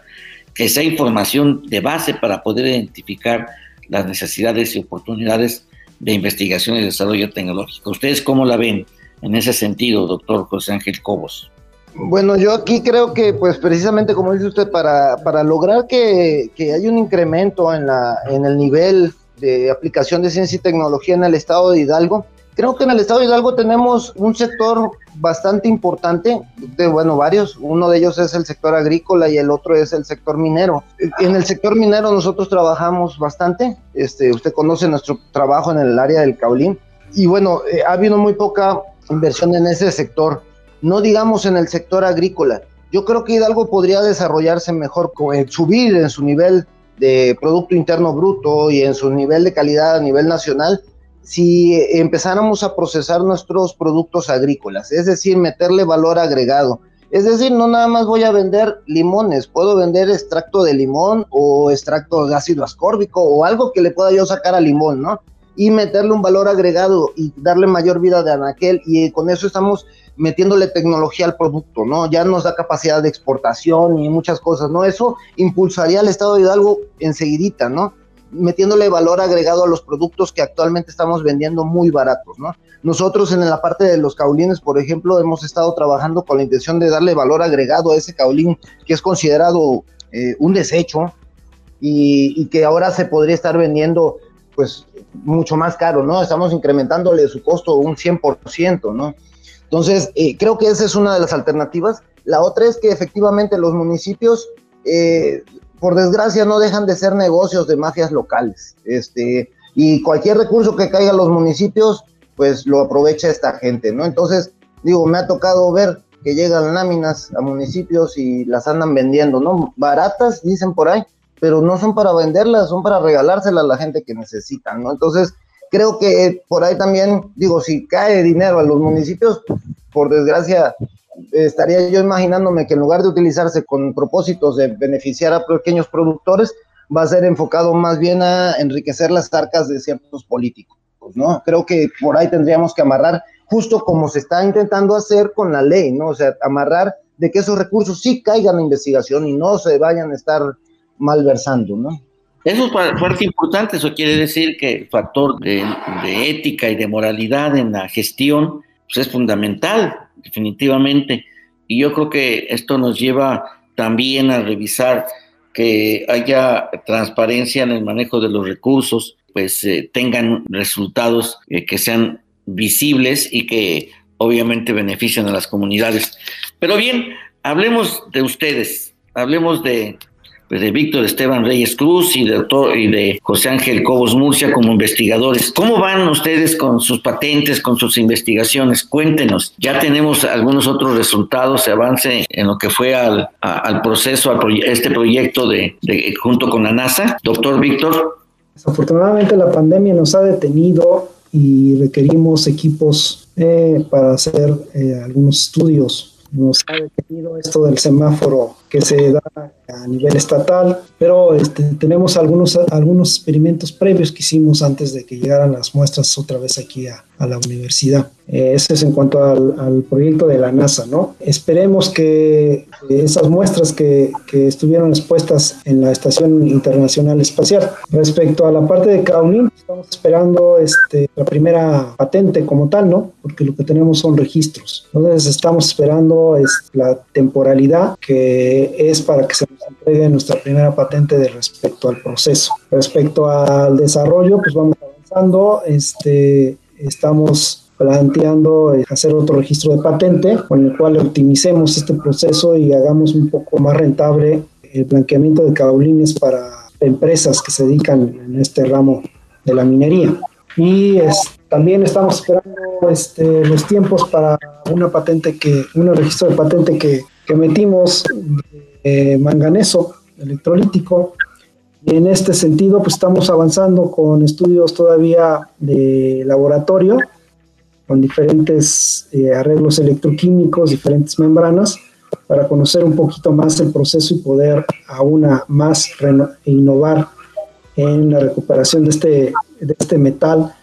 que esa información de base para poder identificar las necesidades y oportunidades de investigación y desarrollo tecnológico. ¿Ustedes cómo la ven en ese sentido, doctor José Ángel Cobos? Bueno, yo aquí creo que, pues precisamente como dice usted, para, para lograr que, que haya un incremento en, la, en el nivel de aplicación de ciencia y tecnología en el estado de Hidalgo, creo que en el estado de Hidalgo tenemos un sector bastante importante, de, bueno, varios, uno de ellos es el sector agrícola y el otro es el sector minero. En el sector minero nosotros trabajamos bastante, este, usted conoce nuestro trabajo en el área del caulín, y bueno, eh, ha habido muy poca inversión en ese sector no digamos en el sector agrícola. Yo creo que Hidalgo podría desarrollarse mejor, subir en su nivel de Producto Interno Bruto y en su nivel de calidad a nivel nacional si empezáramos a procesar nuestros productos agrícolas, es decir, meterle valor agregado. Es decir, no nada más voy a vender limones, puedo vender extracto de limón o extracto de ácido ascórbico o algo que le pueda yo sacar al limón, ¿no? Y meterle un valor agregado y darle mayor vida de anaquel y con eso estamos metiéndole tecnología al producto, ¿no? Ya nos da capacidad de exportación y muchas cosas, ¿no? Eso impulsaría al Estado de Hidalgo enseguidita, ¿no? Metiéndole valor agregado a los productos que actualmente estamos vendiendo muy baratos, ¿no? Nosotros en la parte de los caulines, por ejemplo, hemos estado trabajando con la intención de darle valor agregado a ese caulín que es considerado eh, un desecho y, y que ahora se podría estar vendiendo pues mucho más caro, ¿no? Estamos incrementándole su costo un 100%, ¿no? Entonces, eh, creo que esa es una de las alternativas. La otra es que efectivamente los municipios, eh, por desgracia no dejan de ser negocios de mafias locales. Este, y cualquier recurso que caiga a los municipios, pues lo aprovecha esta gente, ¿no? Entonces, digo, me ha tocado ver que llegan láminas a municipios y las andan vendiendo, ¿no? Baratas, dicen por ahí, pero no son para venderlas, son para regalárselas a la gente que necesita, ¿no? Entonces, creo que por ahí también, digo, si cae dinero a los municipios, por desgracia, estaría yo imaginándome que en lugar de utilizarse con propósitos de beneficiar a pequeños productores, va a ser enfocado más bien a enriquecer las arcas de ciertos políticos, ¿no? Creo que por ahí tendríamos que amarrar, justo como se está intentando hacer con la ley, ¿no? O sea, amarrar de que esos recursos sí caigan a investigación y no se vayan a estar malversando, ¿no? Eso es parte importante, eso quiere decir que el factor de, ética y de moralidad en la gestión pues, es fundamental, definitivamente. Y yo creo que esto nos lleva también a revisar que haya transparencia en el manejo de los recursos, pues eh, tengan resultados eh, que sean visibles y que obviamente beneficien a las comunidades. Pero bien, hablemos de ustedes, hablemos de de Víctor Esteban Reyes Cruz y de, y de José Ángel Cobos Murcia como investigadores. ¿Cómo van ustedes con sus patentes, con sus investigaciones? Cuéntenos. Ya tenemos algunos otros resultados, se avance en lo que fue al, al proceso, a este proyecto de, junto con la NASA. Doctor Víctor. Desafortunadamente la pandemia nos ha detenido y requerimos equipos eh, para hacer eh, algunos estudios. Nos ha detenido esto del semáforo que se da a nivel estatal, pero este, tenemos algunos, algunos experimentos previos que hicimos antes de que llegaran las muestras otra vez aquí a, a la universidad. Eh, es en cuanto al, al, proyecto de la NASA, ¿no? Esperemos que esas muestras que, que, estuvieron expuestas en la Estación Internacional Espacial. Respecto a la parte de Kaolin, estamos esperando este, la primera patente como tal, ¿no? Porque lo que tenemos son registros. Entonces estamos esperando es la temporalidad que es para que se nos entregue nuestra primera patente de respecto al proceso. Respecto al desarrollo, pues vamos avanzando, este, estamos planteando hacer otro registro de patente con el cual optimicemos este proceso y hagamos un poco más rentable el blanqueamiento de caulines para empresas que se dedican en este ramo de la minería. Y también estamos esperando este, los tiempos para una patente que, un registro de patente que que metimos de manganeso electrolítico. Y en este sentido, pues estamos avanzando con estudios todavía de laboratorio, con diferentes eh, arreglos electroquímicos, diferentes membranas, para conocer un poquito más el proceso y poder aún más innovar en la recuperación de este, de este metal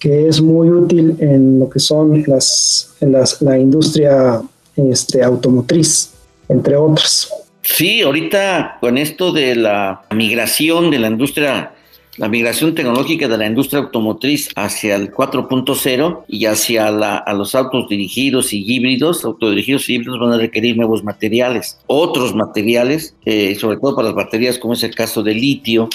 que es muy útil en lo que son las, en las, la industria este, automotriz, entre otras. Sí, ahorita con esto de la migración de la industria, la migración tecnológica de la industria automotriz hacia el 4.0 y hacia a los autos dirigidos y híbridos, autodirigidos y híbridos van a requerir nuevos materiales, otros materiales, eh, sobre todo para las baterías, como es el caso de litio,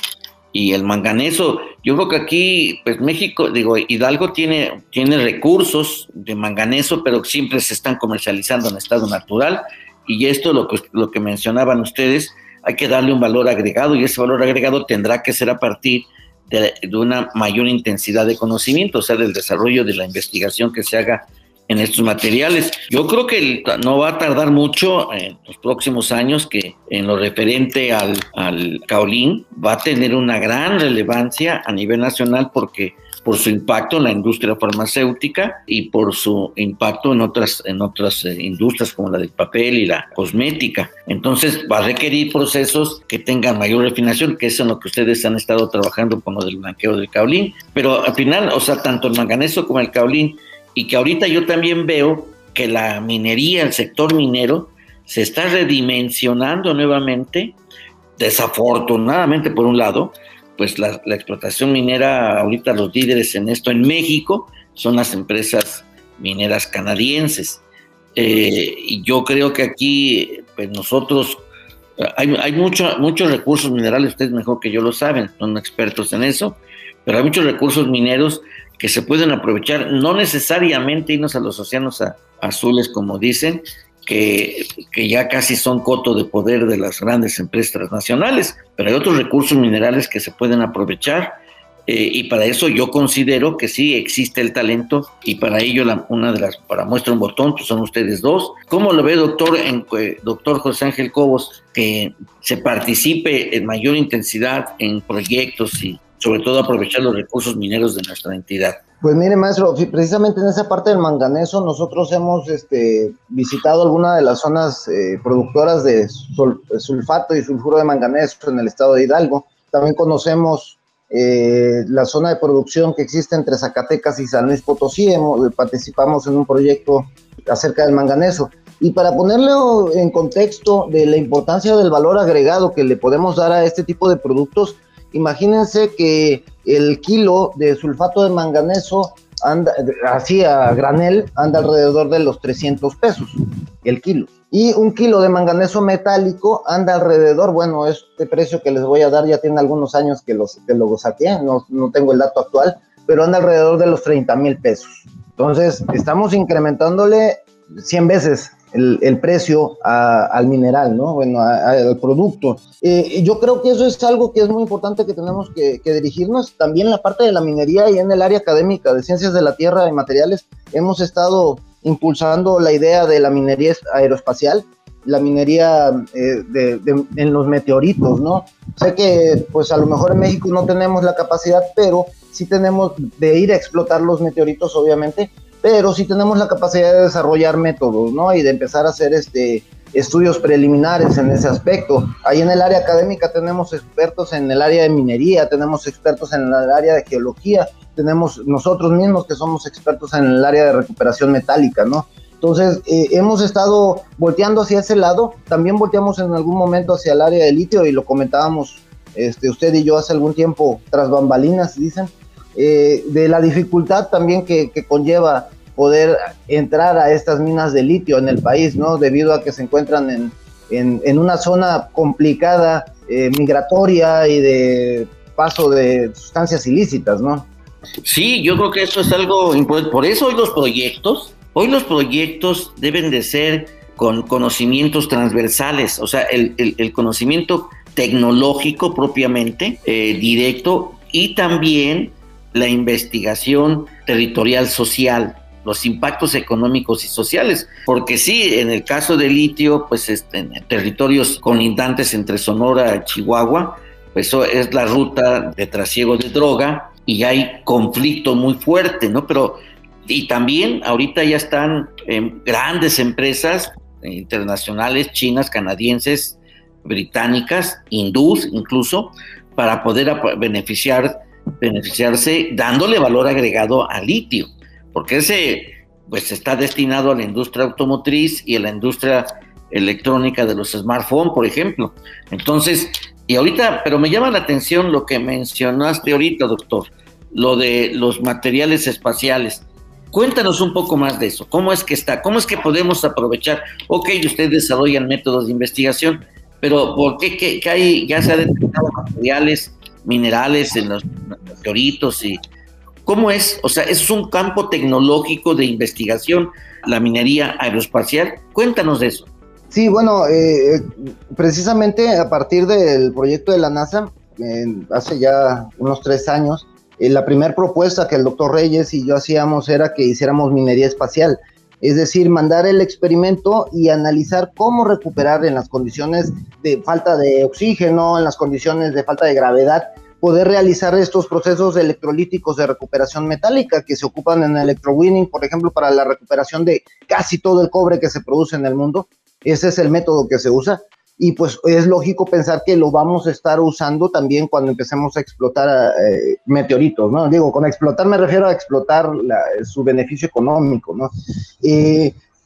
y el manganeso. Yo creo que aquí, pues México, digo, Hidalgo tiene, tiene recursos de manganeso, pero siempre se están comercializando en estado natural. Y esto, lo que, lo que mencionaban ustedes, hay que darle un valor agregado y ese valor agregado tendrá que ser a partir de, una mayor intensidad de conocimiento, o sea, del desarrollo de la investigación que se haga en estos materiales. Yo creo que no va a tardar mucho en los próximos años que en lo referente al, al caolín va a tener una gran relevancia a nivel nacional porque por su impacto en la industria farmacéutica y por su impacto en otras, en otras eh, industrias como la del papel y la cosmética. Entonces va a requerir procesos que tengan mayor refinación, que es en lo que ustedes han estado trabajando con lo del blanqueo del caolín. Pero al final, o sea, tanto el manganeso como el caolín y que ahorita yo también veo que la minería, el sector minero, se está redimensionando nuevamente, desafortunadamente por un lado, pues la, explotación minera, ahorita los líderes en esto en México son las empresas mineras canadienses. Eh, y yo creo que aquí, pues nosotros, hay, hay mucho, muchos recursos minerales, ustedes mejor que yo lo saben, son expertos en eso, pero hay muchos recursos mineros que se pueden aprovechar, no necesariamente irnos a los océanos azules, como dicen, que, que, ya casi son coto de poder de las grandes empresas transnacionales, pero hay otros recursos minerales que se pueden aprovechar eh, y para eso yo considero que sí existe el talento y para ello una de las, para muestra un botón, pues son ustedes dos. ¿Cómo lo ve, doctor, en, eh, doctor José Ángel Cobos, que se participe en mayor intensidad en proyectos y sobre todo aprovechar los recursos mineros de nuestra entidad? Pues mire, maestro, precisamente en esa parte del manganeso nosotros hemos este, visitado algunas de las zonas eh, productoras de sulfato y sulfuro de manganeso en el estado de Hidalgo. También conocemos eh, la zona de producción que existe entre Zacatecas y San Luis Potosí. Hemos, participamos en un proyecto acerca del manganeso. Y para ponerlo en contexto de la importancia del valor agregado que le podemos dar a este tipo de productos, imagínense que el kilo de sulfato de manganeso anda, así a granel, anda alrededor de los 300 pesos el kilo. Y un kilo de manganeso metálico anda alrededor, bueno, este precio que les voy a dar ya tiene algunos años que, los, que lo saqué, no, no tengo el dato actual, pero anda alrededor de los 30 mil pesos. Entonces, estamos incrementándole 100 veces el, precio al mineral, ¿no? Bueno, al producto. Eh, yo creo que eso es algo que es muy importante que tenemos que, que, dirigirnos. También la parte de la minería y en el área académica de ciencias de la tierra y materiales hemos estado impulsando la idea de la minería aeroespacial, la minería eh, de, en los meteoritos, ¿no? Sé que pues a lo mejor en México no tenemos la capacidad, pero sí tenemos de ir a explotar los meteoritos, obviamente, pero sí tenemos la capacidad de desarrollar métodos, ¿no? Y de empezar a hacer este estudios preliminares en ese aspecto. Ahí en el área académica tenemos expertos en el área de minería, tenemos expertos en el área de geología, tenemos nosotros mismos que somos expertos en el área de recuperación metálica, ¿no? Entonces, eh, hemos estado volteando hacia ese lado, también volteamos en algún momento hacia el área de litio y lo comentábamos este, usted y yo hace algún tiempo, tras bambalinas, dicen, eh, de la dificultad también que, conlleva poder entrar a estas minas de litio en el país, ¿no? Debido a que se encuentran en, en, una zona complicada, eh, migratoria y de paso de sustancias ilícitas, ¿no? Sí, yo creo que eso es algo importante. Por eso hoy los proyectos, hoy los proyectos deben de ser con conocimientos transversales, o sea, el, conocimiento tecnológico propiamente, eh, directo, y también la investigación territorial social, los impactos económicos y sociales, porque sí, en el caso del litio, pues este, en territorios colindantes entre Sonora y Chihuahua, pues eso es la ruta de trasiego de droga, y hay conflicto muy fuerte, ¿no? Pero, y también ahorita ya están grandes empresas internacionales, chinas, canadienses, británicas, hindús incluso, para poder beneficiar, beneficiarse dándole valor agregado al litio, porque ese pues está destinado a la industria automotriz y a la industria electrónica de los smartphones, por ejemplo. Entonces, y ahorita, pero me llama la atención lo que mencionaste ahorita, doctor, lo de los materiales espaciales. Cuéntanos un poco más de eso. ¿Cómo es que está? ¿Cómo es que podemos aprovechar? Ok, ustedes desarrollan métodos de investigación, pero ¿por qué que, hay, ya se ha detectado materiales, minerales en los y cómo es? O sea, es un campo tecnológico de investigación, la minería aeroespacial. Cuéntanos de eso. Sí, bueno, eh, precisamente a partir del proyecto de la NASA, hace ya unos tres años, eh, la primera propuesta que el doctor Reyes y yo hacíamos era que hiciéramos minería espacial, es decir, mandar el experimento y analizar cómo recuperar en las condiciones de falta de oxígeno, en las condiciones de falta de gravedad, poder realizar estos procesos electrolíticos de recuperación metálica que se ocupan en electrowinning, por ejemplo, para la recuperación de casi todo el cobre que se produce en el mundo ese es el método que se usa y pues es lógico pensar que lo vamos a estar usando también cuando empecemos a explotar eh, meteoritos, ¿no? Digo, con explotar me refiero a explotar su beneficio económico, ¿no?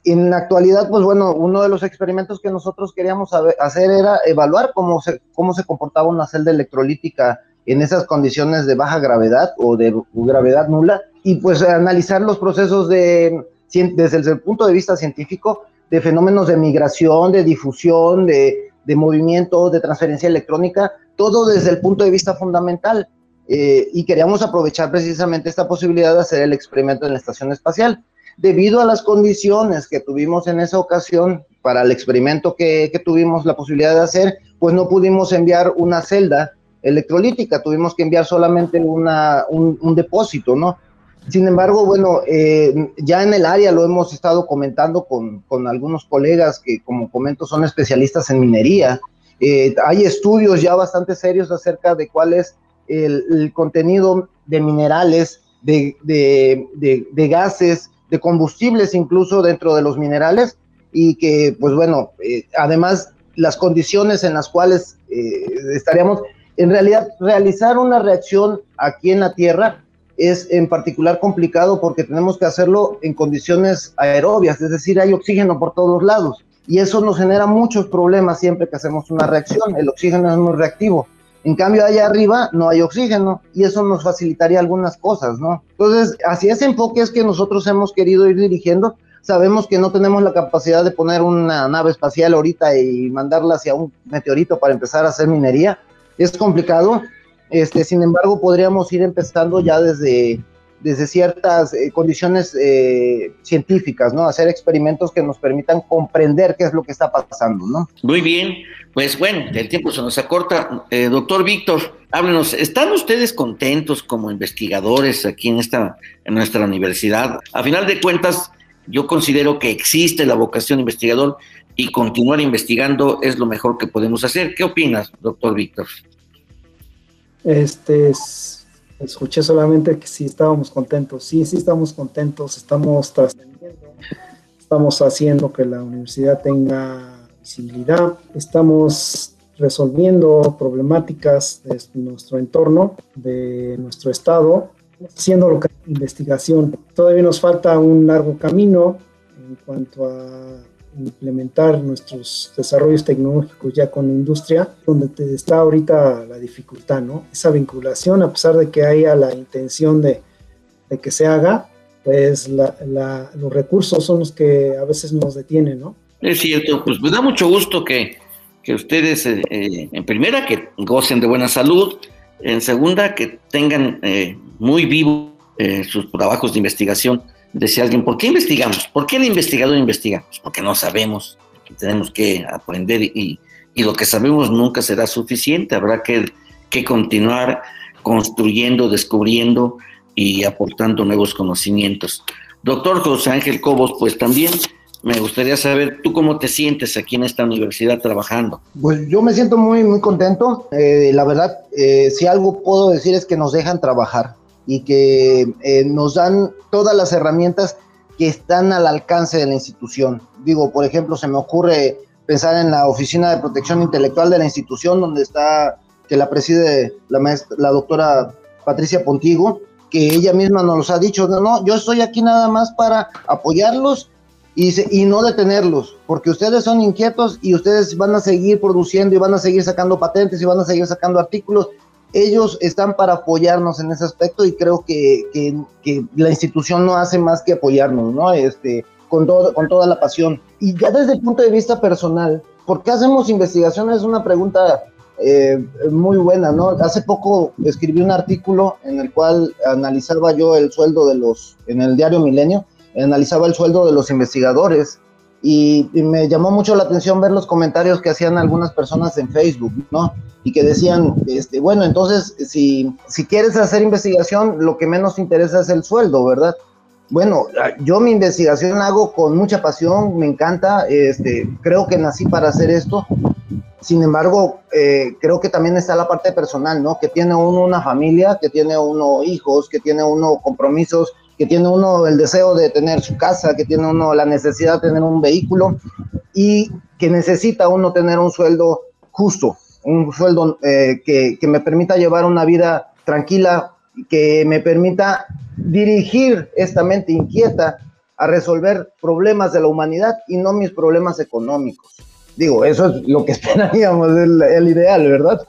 en la actualidad, pues bueno, uno de los experimentos que nosotros queríamos hacer era evaluar cómo se, cómo se comportaba una celda electrolítica en esas condiciones de baja gravedad o de gravedad nula y pues analizar los procesos de, desde el punto de vista científico de fenómenos de migración, de difusión, de, de movimiento, de transferencia electrónica, todo desde el punto de vista fundamental. Eh, y queríamos aprovechar precisamente esta posibilidad de hacer el experimento en la estación espacial. Debido a las condiciones que tuvimos en esa ocasión, para el experimento que, tuvimos la posibilidad de hacer, pues no pudimos enviar una celda electrolítica, tuvimos que enviar solamente una, un, depósito, ¿no? Sin embargo, bueno, eh, ya en el área lo hemos estado comentando con, con, algunos colegas que, como comento, son especialistas en minería. Eh, hay estudios ya bastante serios acerca de cuál es el, contenido de minerales, de, de, de, gases, de combustibles incluso dentro de los minerales y que, pues bueno, eh, además las condiciones en las cuales estaríamos, en realidad realizar una reacción aquí en la Tierra es en particular complicado porque tenemos que hacerlo en condiciones aerobias, es decir, hay oxígeno por todos lados y eso nos genera muchos problemas siempre que hacemos una reacción, el oxígeno es muy reactivo. En cambio, allá arriba no hay oxígeno y eso nos facilitaría algunas cosas, ¿no? Entonces, hacia ese enfoque es que nosotros hemos querido ir dirigiendo. Sabemos que no tenemos la capacidad de poner una nave espacial ahorita y mandarla hacia un meteorito para empezar a hacer minería. Es complicado. Este, sin embargo, podríamos ir empezando ya desde desde ciertas eh, condiciones eh, científicas, ¿no? Hacer experimentos que nos permitan comprender qué es lo que está pasando, ¿no? Muy bien, pues bueno, el tiempo se nos acorta. Eh, doctor Víctor, háblenos, ¿están ustedes contentos como investigadores aquí en, esta, en nuestra universidad? A final de cuentas, yo considero que existe la vocación investigador y continuar investigando es lo mejor que podemos hacer. ¿Qué opinas, doctor Víctor? Este es escuché solamente que sí estábamos contentos. Sí, sí estamos contentos, estamos trascendiendo, estamos haciendo que la universidad tenga visibilidad, estamos resolviendo problemáticas de nuestro entorno, de nuestro estado, haciendo lo que investigación. Todavía nos falta un largo camino en cuanto a implementar nuestros desarrollos tecnológicos ya con la industria, donde está ahorita la dificultad, ¿no? Esa vinculación, a pesar de que haya la intención de, que se haga, pues los recursos son los que a veces nos detienen, ¿no? Es cierto, pues me da mucho gusto que, ustedes, eh, eh, en primera, que gocen de buena salud, en segunda, que tengan eh, muy vivo sus trabajos de investigación Decía alguien, ¿por qué investigamos? ¿Por qué el investigador investiga? Pues porque no sabemos, tenemos que aprender y, lo que sabemos nunca será suficiente, habrá que, que continuar construyendo, descubriendo y aportando nuevos conocimientos. Doctor José Ángel Cobos, pues también me gustaría saber, ¿tú cómo te sientes aquí en esta universidad trabajando? Pues yo me siento muy, muy contento. Eh, la verdad, eh, si algo puedo decir es que nos dejan trabajar y que eh, nos dan todas las herramientas que están al alcance de la institución. Digo, por ejemplo, se me ocurre pensar en la Oficina de Protección Intelectual de la institución, donde está, que la preside la, doctora Patricia Pontigo, que ella misma nos ha dicho, no, no, yo estoy aquí nada más para apoyarlos y, y no detenerlos, porque ustedes son inquietos y ustedes van a seguir produciendo y van a seguir sacando patentes y van a seguir sacando artículos ellos están para apoyarnos en ese aspecto y creo que, que, la institución no hace más que apoyarnos, ¿no? Este, con, todo, con toda la pasión. Y ya desde el punto de vista personal, ¿por qué hacemos investigación? Es una pregunta eh, muy buena, ¿no? Hace poco escribí un artículo en el cual analizaba yo el sueldo de los, en el diario Milenio, analizaba el sueldo de los investigadores y, me llamó mucho la atención ver los comentarios que hacían algunas personas en Facebook, ¿no? Y que decían, este, bueno, entonces, si, si quieres hacer investigación, lo que menos te interesa es el sueldo, ¿verdad? Bueno, yo mi investigación hago con mucha pasión, me encanta, este, creo que nací para hacer esto. Sin embargo, eh, creo que también está la parte personal, ¿no? Que tiene uno una familia, que tiene uno hijos, que tiene uno compromisos, que tiene uno el deseo de tener su casa, que tiene uno la necesidad de tener un vehículo y que necesita uno tener un sueldo justo, un sueldo eh, que, me permita llevar una vida tranquila, que me permita dirigir esta mente inquieta a resolver problemas de la humanidad y no mis problemas económicos. Digo, eso es lo que [LAUGHS] esperaríamos, el ideal, ¿verdad?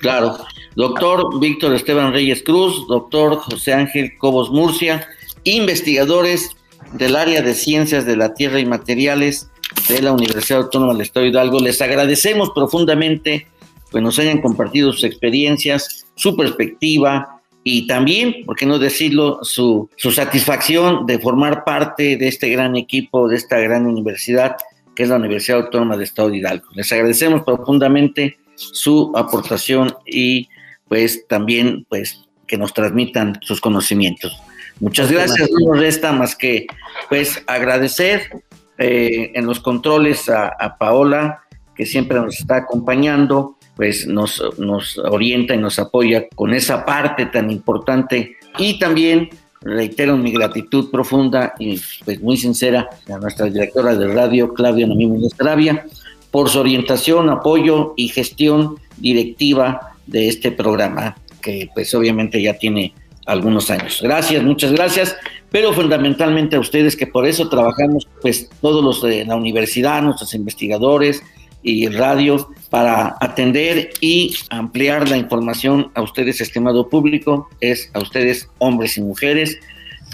Claro. Doctor Víctor Esteban Reyes Cruz, doctor José Ángel Cobos Murcia, investigadores del área de ciencias de la tierra y materiales de la Universidad Autónoma del Estado de Hidalgo. Les agradecemos profundamente que nos hayan compartido sus experiencias, su perspectiva y también, por qué no decirlo, su, satisfacción de formar parte de este gran equipo, de esta gran universidad que es la Universidad Autónoma de Estado de Hidalgo. Les agradecemos profundamente su aportación y pues también pues que nos transmitan sus conocimientos. Muchas gracias, no nos resta más que pues agradecer eh, en los controles a, Paola, que siempre nos está acompañando, pues nos, nos orienta y nos apoya con esa parte tan importante. Y también reitero mi gratitud profunda y pues muy sincera a nuestra directora de radio, Claudia Nomimo Estravia, por su orientación, apoyo y gestión directiva de este programa, que pues obviamente ya tiene algunos años. Gracias, muchas gracias, pero fundamentalmente a ustedes que por eso trabajamos pues todos los de la universidad, nuestros investigadores y radio para atender y ampliar la información a ustedes, estimado público, es a ustedes hombres y mujeres,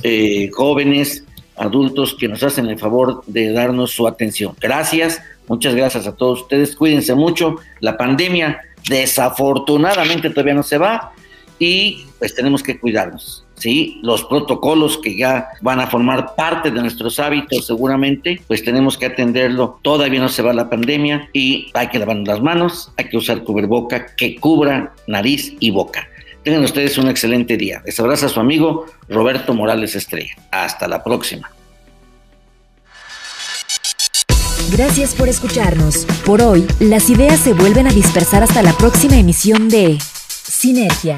eh, jóvenes, adultos que nos hacen el favor de darnos su atención. Gracias, muchas gracias a todos ustedes, cuídense mucho, la pandemia desafortunadamente todavía no se va y pues tenemos que cuidarnos. ¿sí? Los protocolos que ya van a formar parte de nuestros hábitos seguramente, pues tenemos que atenderlo. Todavía no se va la pandemia y hay que lavar las manos, hay que usar cubreboca que cubra nariz y boca. Tengan ustedes un excelente día. Les abraza su amigo Roberto Morales Estrella. Hasta la próxima. Gracias por escucharnos. Por hoy, las ideas se vuelven a dispersar hasta la próxima emisión de Sinergia